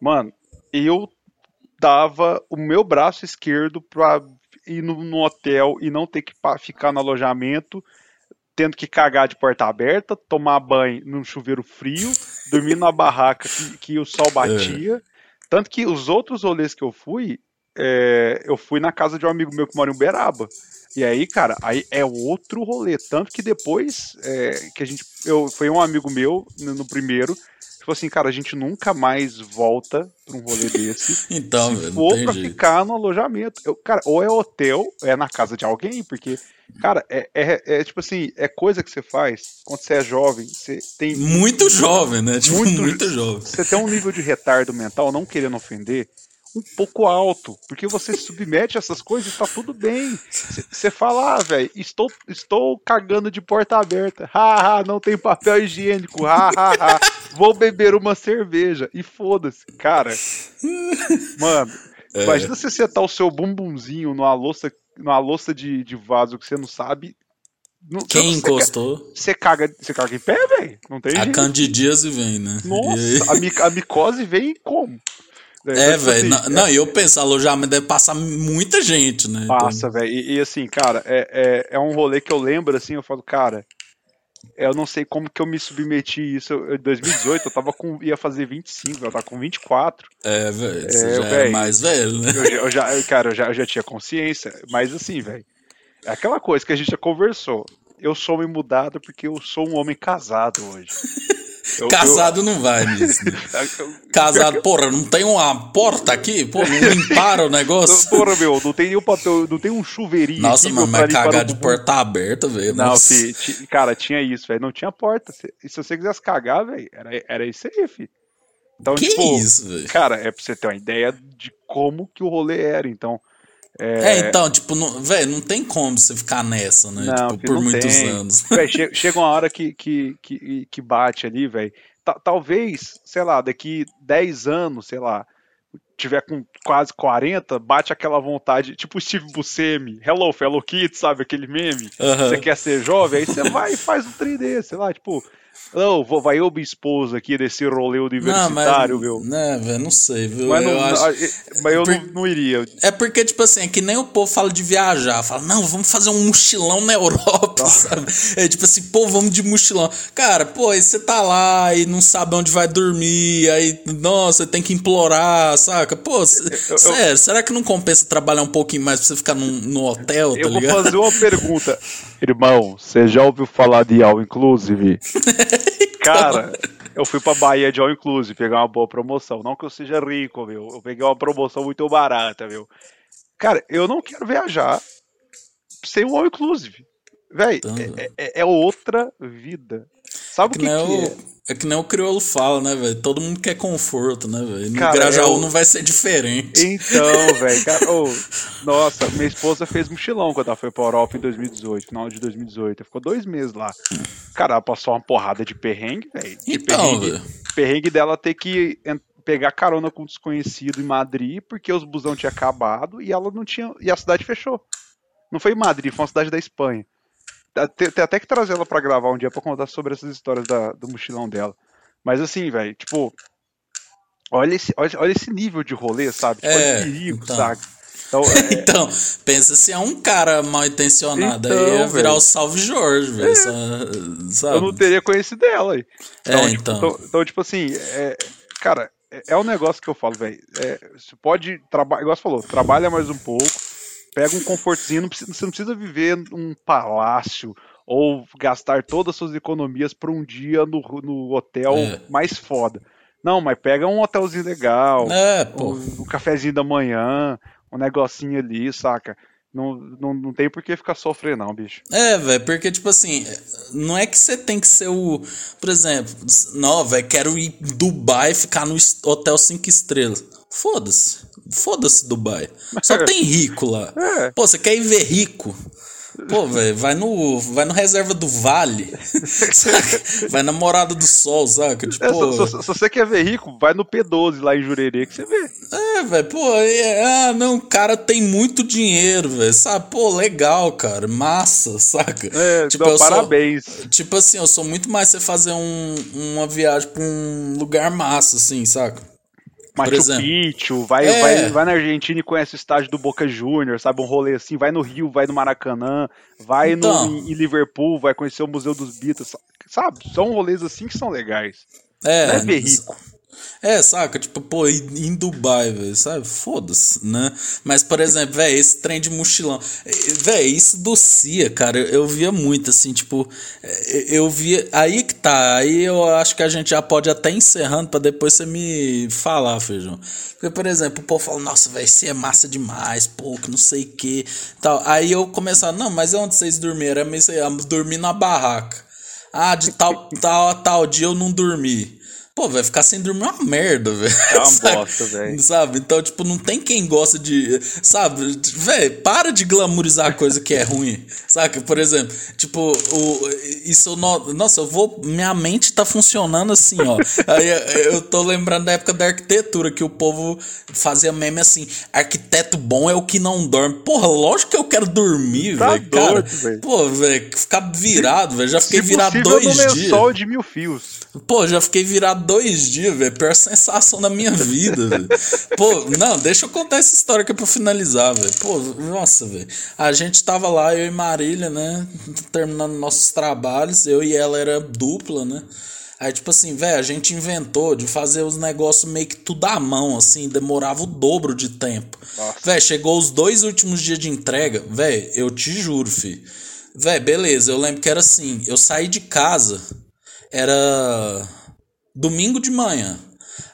Mano, eu dava o meu braço esquerdo para ir no, no, hotel e não ter que ficar no alojamento, tendo que cagar de porta aberta, tomar banho num chuveiro frio, dormir na barraca que, que o sol batia. É. Tanto que os outros rolês que eu fui, é, eu fui na casa de um amigo meu que mora em Uberaba. E aí, cara, aí é outro rolê. Tanto que depois é, que a gente. Eu, foi um amigo meu no, no primeiro Tipo assim, cara, a gente nunca mais volta pra um rolê desse. então, se for pra jeito. ficar no alojamento. Eu, cara, ou é hotel, é na casa de alguém, porque, cara, é, é, é, tipo assim, é coisa que você faz quando você é jovem. Você tem. Muito jovem, né? Tipo, muito, muito jovem. Você tem um nível de retardo mental, não querendo ofender, um pouco alto, porque você se submete a essas coisas e tá tudo bem. Você fala, ah, velho, estou, estou cagando de porta aberta. Haha, não tem papel higiênico. Haha, vou beber uma cerveja. E foda-se, cara. Mano, é. imagina você setar o seu bumbumzinho numa louça, numa louça de, de vaso que você não sabe. Não, Quem encostou? Você caga, você caga em pé, velho? Não tem A jeito. candidíase vem, né? Nossa, a, a micose vem como? É, velho. Assim, não, é... eu penso, alojamento deve passar muita gente, né? Passa, então... velho. E, e, assim, cara, é, é, é um rolê que eu lembro, assim, eu falo, cara, eu não sei como que eu me submeti isso. Em 2018 eu tava com. ia fazer 25, eu tava com 24. É, velho. Você é, já véio, é mais velho, né? Eu, eu, já, cara, eu já, eu já tinha consciência. Mas assim, velho. É aquela coisa que a gente já conversou. Eu sou homem mudado porque eu sou um homem casado hoje. Eu, Casado eu... não vai nisso. Né? Casado, porra, não tem uma porta aqui? Pô, não limparam o negócio? Porra, meu, não tem nenhum papel, não tem um chuveirinho Nossa, aqui, mas, mas cagar de porta aberta, velho. Não, fi, cara, tinha isso, velho. Não tinha porta. E se você quisesse cagar, velho, era, era isso aí, fi. Então, que tipo, isso, velho? Cara, é pra você ter uma ideia de como que o rolê era, então. É, é então, tipo, velho, não tem como você ficar nessa, né? Não, tipo, por muitos tem. anos. Véio, chega, chega uma hora que, que, que, que bate ali, velho. Talvez, sei lá, daqui 10 anos, sei lá, tiver com quase 40, bate aquela vontade, tipo Steve Buscemi, Hello Fellow Kids, sabe aquele meme? Uhum. Você quer ser jovem, aí você vai e faz um 3D, sei lá, tipo, não, vai eu me aqui desse rolê universitário, não, mas, Né, velho, não sei, viu? Mas, eu, não, acho... mas eu Por... não, não, iria. É porque, tipo assim, é que nem o povo fala de viajar. Fala, não, vamos fazer um mochilão na Europa, sabe? É tipo assim, pô, vamos de mochilão. Cara, pô, aí você tá lá e não sabe onde vai dormir, aí, nossa, tem que implorar, saca? Pô, eu, sério, eu... será que não compensa trabalhar um pouquinho mais pra você ficar num, no hotel, tá eu ligado? Eu vou fazer uma pergunta. Irmão, você já ouviu falar de All Inclusive? Cara, eu fui pra Bahia de All Inclusive pegar uma boa promoção. Não que eu seja rico, viu? Eu peguei uma promoção muito barata, viu? Cara, eu não quero viajar sem o All Inclusive. Véi, então, é, é, é, outra vida. Sabe é o que, que é? É que nem o crioulo fala, né, velho? Todo mundo quer conforto, né, velho? No cara, Grajaú eu... não vai ser diferente. Então, velho, cara, oh, nossa, minha esposa fez mochilão quando ela foi pra Europa em 2018, final de 2018. Ficou dois meses lá. Cara, ela passou uma porrada de perrengue, velho. Então, velho. Perrengue dela ter que pegar carona com um desconhecido em Madrid, porque os busão tinha acabado e ela não tinha. E a cidade fechou. Não foi em Madrid, foi uma cidade da Espanha. Tem, tem até que trazer ela para gravar um dia para contar sobre essas histórias da, do mochilão dela. Mas assim, velho, tipo, olha esse, olha, olha esse nível de rolê, sabe? Tipo, é, perigo, então. sabe? Então, é... então, pensa se é um cara mal intencionado, então, aí ia virar véio. o Salve Jorge, velho. É. Eu não teria conhecido ela aí. Então, é, tipo, então. então. então. tipo assim, é, cara, é, é um negócio que eu falo, velho. É, você pode trabalhar, igual você falou, trabalha mais um pouco Pega um confortozinho, não precisa, você não precisa viver num palácio ou gastar todas as suas economias por um dia no, no hotel é. mais foda. Não, mas pega um hotelzinho legal, é, cafezinho da manhã, um negocinho ali, saca? Não, não, não tem por que ficar sofrendo, não, bicho. É, velho, porque, tipo assim, não é que você tem que ser o. Por exemplo, não, velho, quero ir Dubai ficar no hotel 5 estrelas. Foda-se. Foda-se Dubai. Só tem rico lá. É. Pô, você quer ir ver rico? Pô, velho, vai no, vai no reserva do Vale. vai na Morada do Sol, saca? Tipo, é, se, se, se, você quer ver rico, vai no P12 lá em Jurerê que você vê. É, velho, pô, é, ah, não, o cara tem muito dinheiro, velho, sabe? Pô, legal, cara, massa, saca? É, tipo, não, parabéns. Sou, tipo assim, eu sou muito mais você fazer um, uma viagem pra um lugar massa, assim, saca? Machu Picchu, vai, é. vai, vai na Argentina e conhece o estádio do Boca Juniors, sabe? Um rolê assim, vai no Rio, vai no Maracanã, vai então, no, em Liverpool, vai conhecer o Museu dos Beatles, sabe? São rolês assim que são legais. É, Não é rico. É, saca? Tipo, pô, em Dubai, velho, sabe? Foda-se, né? Mas, por exemplo, velho, esse trem de mochilão. Velho, isso do CIA, cara, eu, eu, via muito, assim, tipo, é, eu via. Aí que tá, aí eu acho que a gente já pode até encerrando pra depois você me falar, feijão. Porque, por exemplo, o povo fala, nossa, velho, isso é massa demais, pô, que não sei o que. Tal. Aí eu começava, não, mas onde vocês dormiram? Era dormir na barraca. Ah, de tal, tal, tal dia eu não dormi. Pô, vai ficar sem dormir uma merda, velho. É uma sabe? bosta, velho. Sabe? Então, tipo, não tem quem gosta de. Sabe? Velho, para de glamourizar a coisa que é ruim. Saca? Por exemplo, tipo, o, isso. No, nossa, eu vou. Minha mente tá funcionando assim, ó. Aí eu tô lembrando da época da arquitetura, que o povo fazia meme assim: arquiteto bom é o que não dorme. Porra, lógico que eu quero dormir, tá velho. Cara, pô, velho, ficar virado, velho. Já fiquei virado dois dias. sol de mil fios. Pô, já fiquei virado dois dias, velho. Pior sensação da minha vida, velho. Pô, não, deixa eu contar essa história aqui pra finalizar, velho. Pô, nossa, velho. A gente tava lá, eu e Marília, né? Terminando nossos trabalhos. Eu e ela era dupla, né? Aí, tipo assim, velho, a gente inventou de fazer os negócios meio que tudo à mão, assim, demorava o dobro de tempo. Velho, chegou os dois últimos dias de entrega, velho, eu te juro, fi. Velho, beleza, eu lembro que era assim, eu saí de casa, era domingo de manhã.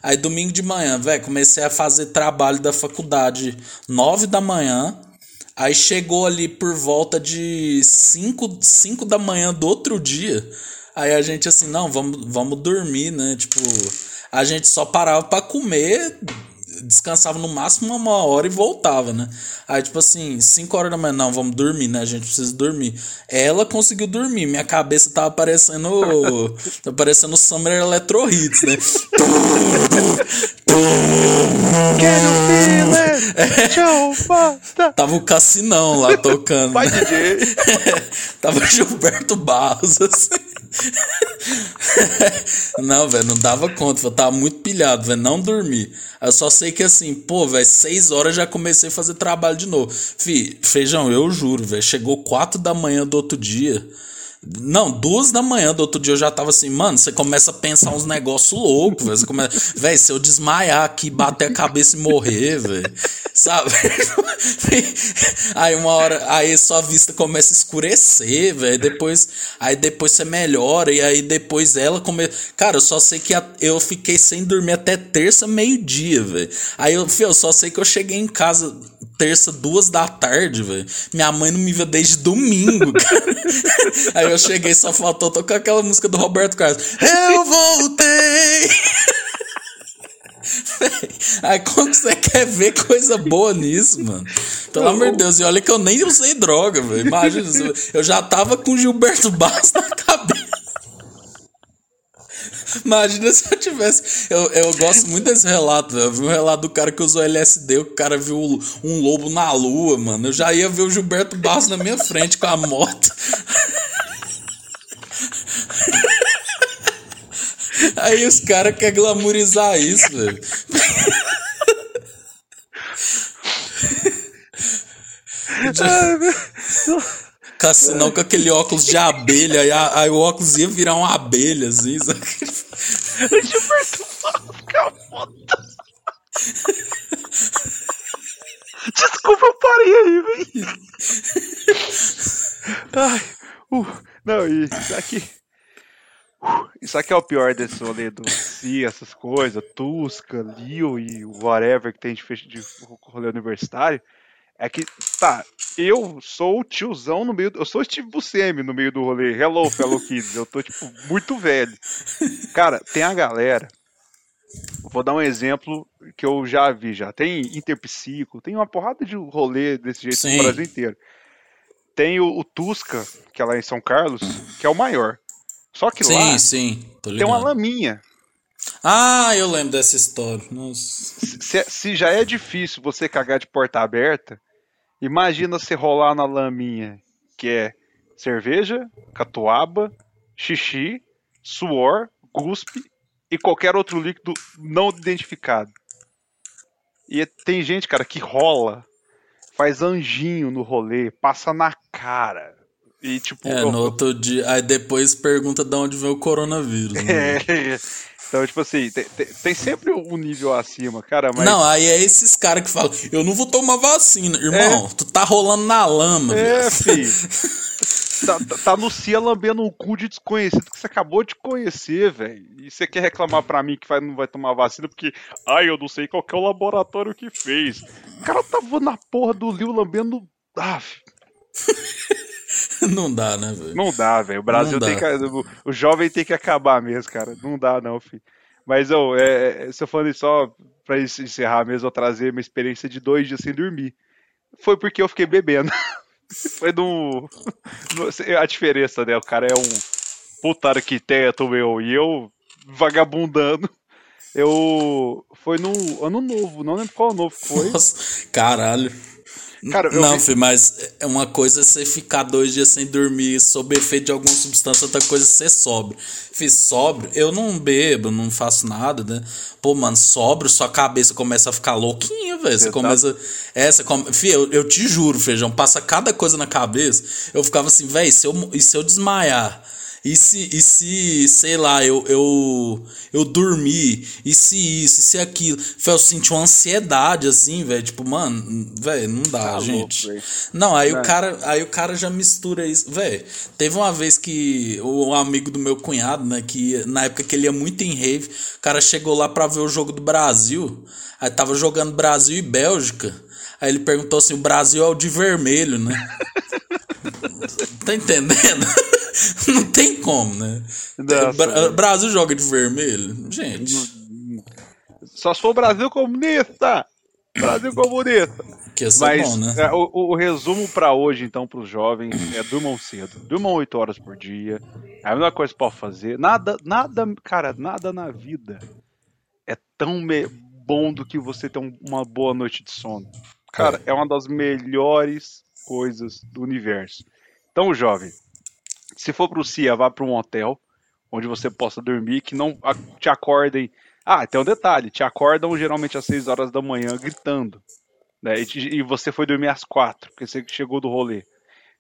Aí domingo de manhã, velho, comecei a fazer trabalho da faculdade nove da manhã. Aí chegou ali por volta de 5 cinco da manhã do outro dia. Aí a gente assim, não, vamos, vamos dormir, né? Tipo, a gente só parava para comer, descansava no máximo uma hora e voltava, né? Aí, tipo assim, 5 horas da manhã, não, vamos dormir, né? A gente precisa dormir. Ela conseguiu dormir, minha cabeça tava parecendo. tava parecendo Summer Electro Hits, né? Show Tava o Cassinão lá tocando. Vai, né? DJ. tava Gilberto Barros, assim. não, velho, não dava conta, eu tava muito pilhado, velho, não dormi. Eu só sei que assim, pô, velho, seis horas já comecei a fazer trabalho de novo. Fih, feijão, eu juro, velho, chegou quatro da manhã do outro dia. Não, duas da manhã do outro dia eu já tava assim, mano, você começa a pensar uns negócios loucos, velho. Começa... Velho, se eu desmaiar aqui, bater a cabeça e morrer, velho. Sabe? aí uma hora, aí sua vista começa a escurecer, velho. Depois, aí depois você melhora, e aí depois ela começa. Cara, eu só sei que a... eu fiquei sem dormir até terça, meio-dia, velho. Aí eu, eu só sei que eu cheguei em casa terça, duas da tarde, velho. Minha mãe não me viu desde domingo, cara. Aí eu cheguei, só faltou tocar aquela música do Roberto Carlos. Eu voltei! Aí como você quer ver coisa boa nisso, mano? Pelo amor de Deus, e olha que eu nem usei droga, velho. Imagina, eu já tava com Gilberto Bastos na cabeça. Imagina se eu tivesse. Eu, eu gosto muito desse relato. Eu vi um relato do cara que usou LSD, o cara viu um lobo na lua, mano. Eu já ia ver o Gilberto Bastos na minha frente com a moto. Aí os caras querem glamorizar isso, velho. Cassinão com aquele óculos de abelha, aí, aí, o óculos ia virar uma abelha, assim, sabe? Gilberto puta. Desculpa, eu parei aí, velho. Ai, uh, não, e aqui. Isso aqui é o pior desse rolê do Si, essas coisas, Tusca, Leo e whatever que tem de, de rolê universitário. É que, tá, eu sou o tiozão no meio. Do, eu sou o Steve Buscemi no meio do rolê. Hello, fellow kids. Eu tô, tipo, muito velho. Cara, tem a galera. Vou dar um exemplo que eu já vi já. Tem Interpsico, tem uma porrada de rolê desse jeito Sim. no Brasil inteiro. Tem o, o Tusca, que é lá em São Carlos, que é o maior. Só que sim, lá sim, tem uma laminha. Ah, eu lembro dessa história. Se, se, já é difícil você cagar de porta aberta, imagina você rolar na laminha, que é cerveja, catuaba, xixi, suor, guspe e qualquer outro líquido não identificado. E tem gente, cara, que rola, faz anjinho no rolê, passa na cara. E, tipo, é, no outro dia. Aí depois pergunta de onde vem o coronavírus. Né? É. Então, tipo assim, tem, tem, tem, sempre um nível acima, cara. Mas... Não, aí é esses caras que falam: eu não vou tomar vacina. Irmão, é. tu tá rolando na lama, É, filho. tá, tá, tá no Cia lambendo um cu de desconhecido que você acabou de conhecer, velho. E você quer reclamar pra mim que vai, não vai tomar vacina porque, ai, eu não sei qual é o laboratório que fez. O cara tava na porra do Lio lambendo. Ah, Não dá, né, velho? Não dá, velho. O Brasil tem que. O, jovem tem que acabar mesmo, cara. Não dá, não, filho. Mas, eu, é, é, se eu falando só pra encerrar mesmo, eu trazer minha experiência de dois dias sem dormir. Foi porque eu fiquei bebendo. Foi no. A diferença, né? O cara é um puta arquiteto, meu, e eu vagabundando. Eu. Foi no ano novo, não lembro qual ano novo foi. Nossa, caralho. Cara, não, vi... filho, mas é uma coisa é você ficar dois dias sem dormir sob efeito de alguma substância, outra coisa é ser sóbrio. Fiz sóbrio, eu não bebo, não faço nada, né? Pô, mano, sóbrio, sua cabeça começa a ficar louquinha, velho. Você, tá... começa. É, você come... Fih, eu, eu te juro, feijão, passa cada coisa na cabeça. Eu ficava assim, velho, se eu, e se eu desmaiar? E se, e se sei lá, eu, eu, eu dormi, e se isso, e se aquilo. Eu senti uma ansiedade, assim, velho. Tipo, mano, velho, não dá, Tá gente. louco, não, aí Né? o cara, aí o cara já mistura isso. Velho, teve uma vez que o um amigo do meu cunhado, né, que na época que ele ia muito em rave, o cara chegou lá pra ver o jogo do Brasil. Aí tava jogando Brasil e Bélgica. Aí ele perguntou assim: o Brasil é o de vermelho, né? tá entendendo? Não tem como, né? Bra-. Brasil joga de vermelho? Gente. Só se for Brasil comunista! Brasil comunista! Que Mas bom, né? é, o, o resumo pra hoje, então, pros jovens é durmam cedo. Durmam 8 horas por dia. É a melhor coisa que pode fazer. Nada, nada, cara, nada na vida é tão bom do que você ter um- uma boa noite de sono. Cara, é uma das melhores coisas do universo. Então, jovem, se for pro CIA, vá para um hotel onde você possa dormir, que não te acordem. Ah, tem um detalhe: te acordam geralmente às 6 horas da manhã gritando. Né? E, te- e você foi dormir às 4, porque você chegou do rolê.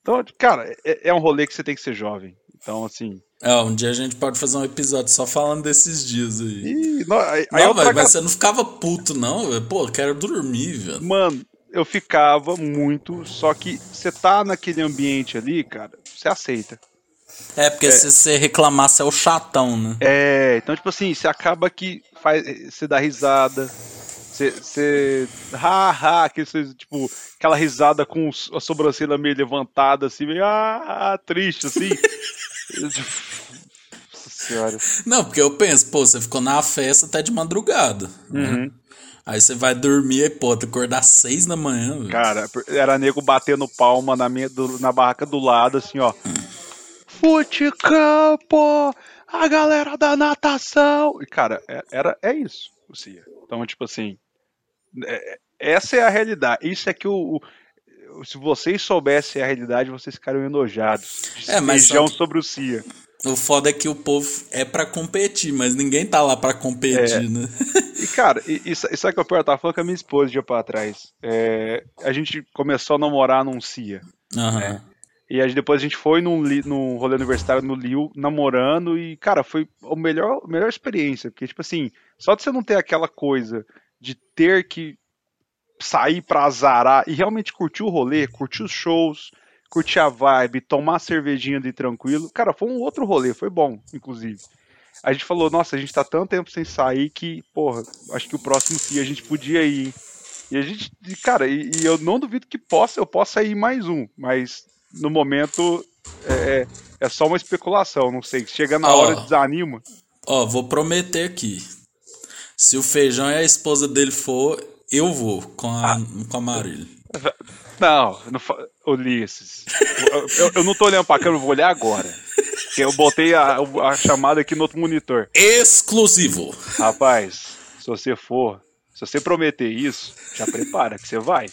Então, cara, é, é um rolê que você tem que ser jovem. Então, assim. É, um dia a gente pode fazer um episódio só falando desses dias aí. E, não, aí, aí Não, outra velho, mas ca- você não ficava puto, não, velho. Pô, eu quero dormir, velho. Mano, eu ficava muito, só que você tá naquele ambiente ali, cara, você aceita. É, porque se você reclamar, você é o chatão, né? É, então, tipo assim, você acaba que faz, você dá risada, você, você ha, ha, aquele, tipo, aquela risada com a sobrancelha meio levantada, assim, meio, ah, ah, triste, assim. Tipo, Nossa senhora. Não, porque eu penso, pô, você ficou na festa até de madrugada. né? Uhum. Aí você vai dormir e, pô, acordar às seis da manhã. Cara, era nego batendo palma na, minha, do- na barraca do lado, assim, ó. Campo! A galera da natação! E, cara, é, era, é isso, o CIA. Então, tipo assim, é- essa é a realidade. Isso é que o. o- se vocês soubessem a realidade, vocês ficariam enojados. É, mas só sobre o CIA. O foda é que o povo é pra competir, mas ninguém tá lá pra competir, É. né? E, cara, e, e, sa- e sabe o que eu pior? Eu tava falando com a minha esposa um dia pra trás. É, a gente começou a namorar num CIA. Aham. E aí depois a gente foi num, num rolê universitário no Lille, namorando, e, cara, foi a melhor, a melhor experiência. Porque, tipo assim, só de você não ter aquela coisa de ter que sair pra azarar e realmente curtir o rolê, curtir os shows, curtir a vibe, tomar a cervejinha de tranquilo. Cara, foi um outro rolê, foi bom, inclusive. A gente falou, nossa, a gente tá tanto tempo sem sair que, porra, acho que o próximo sim a gente podia ir. E a gente, cara, e, e eu não duvido que possa, eu possa ir mais um, mas no momento é, é só uma especulação, não sei. Chega na Ó. hora desanima. Ó, vou prometer aqui. Se o feijão e a esposa dele for, eu vou com a, com a Marília. Não, não Ulisses. Eu, eu- eu não tô olhando pra câmera, eu vou olhar agora. Porque eu botei a, a chamada aqui no outro monitor. Exclusivo. Rapaz, se você for, se você prometer isso, já prepara que você vai.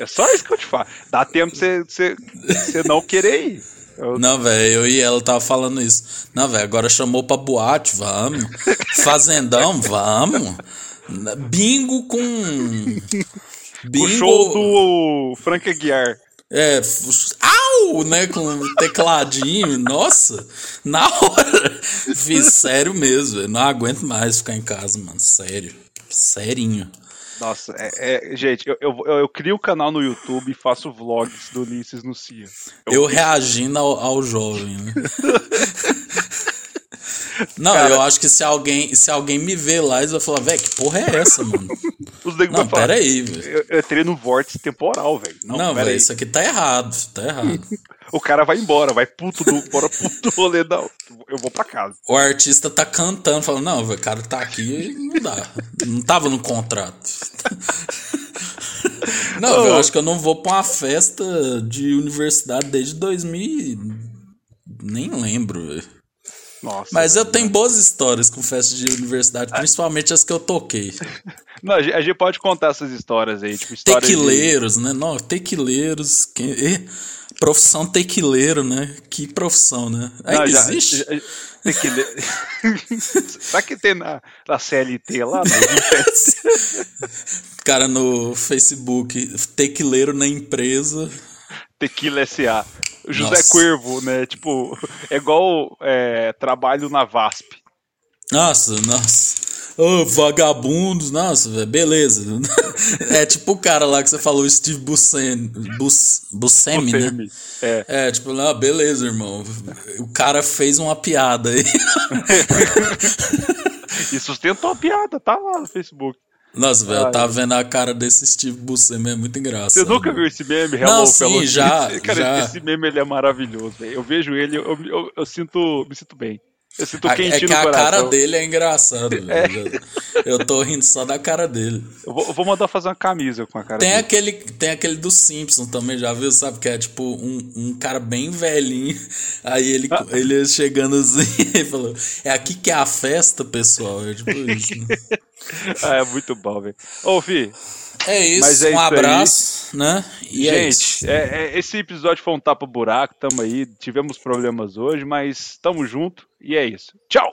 É só isso que eu te falo. Dá tempo de você, você, não querer ir. Eu- Não, velho, eu e ela tava falando isso. Não, velho, agora chamou pra boate, vamos. Fazendão, vamos. Bingo com. Bingo. o show do Frank Aguiar. É, au, né, com tecladinho, nossa, na hora. Fiz sério mesmo, velho, não aguento mais ficar em casa, mano, sério, serinho. Nossa, é, é- gente, eu, eu, eu, eu crio o canal no YouTube e faço vlogs do Ulisses no CIA. Eu reagindo ao, ao jovem, né? Não, Cara- eu acho que se alguém, se alguém me ver lá, eles vão falar, velho, que porra é essa, mano? Os negros Não, vão falar, pera aí, velho. Eu, eu entrei no vórtice temporal, velho. Não, Não, velho, isso aqui tá errado, tá errado. O cara vai embora, vai puto do, bora puto do rolê, não. Eu vou pra casa. O artista tá cantando, falando, não, velho, o cara tá aqui, não dá. Não tava no contrato. Não, Ô. eu acho que eu não vou pra uma festa de universidade desde 2000. e- Nem lembro, velho. Nossa. Mas eu tenho boas histórias com festas de universidade, principalmente as que eu toquei. Não, a gente, pode contar essas histórias aí, tipo, histórias de- Tequileiros, né? Não, tequileiros. eh, Profissão tequileiro, né? Que profissão, né? Ainda Não, já- existe? já- tequile- Será que tem na, na CLT lá? Cara no Facebook, tequileiro na empresa. Tequila SA. José Nossa. Cuervo, né? Tipo, é igual é, trabalho na VASP. Nossa, nossa. Ô, vagabundos, nossa, velho, beleza. É tipo o cara lá que você falou, Steve Buscemi, Bus, Buscemi, né? É. É, tipo, ah, beleza, irmão. O cara fez uma piada aí. E sustentou a piada, tá lá no Facebook. Nossa, velho, eu tava vendo a cara desse Steve Buscemi, é muito engraçado. Você nunca viu esse meme? Hello, Não, sim, fellow já? Cara, já. esse meme ele é maravilhoso, velho. Eu vejo ele, eu, eu, eu sinto, me sinto bem. Eu sinto A- quentinho é que a coração. cara dele é engraçada, velho. Eu tô rindo só da cara dele. Eu vou, eu vou mandar fazer uma camisa com a cara Tem dele. aquele, tem aquele do Simpsons também, já viu? Sabe? Que é tipo um, um cara bem velhinho. Aí ele, Ah. ele chegando assim e falou: É aqui que é a festa, pessoal. É tipo isso. né? Ah, é muito bom, velho. Ô, Fih, é isso, Mas é um isso abraço, aí. né? E é Gente, é é, esse episódio foi um tapa buraco, tamo aí, tivemos problemas hoje, mas tamo junto e é isso. Tchau!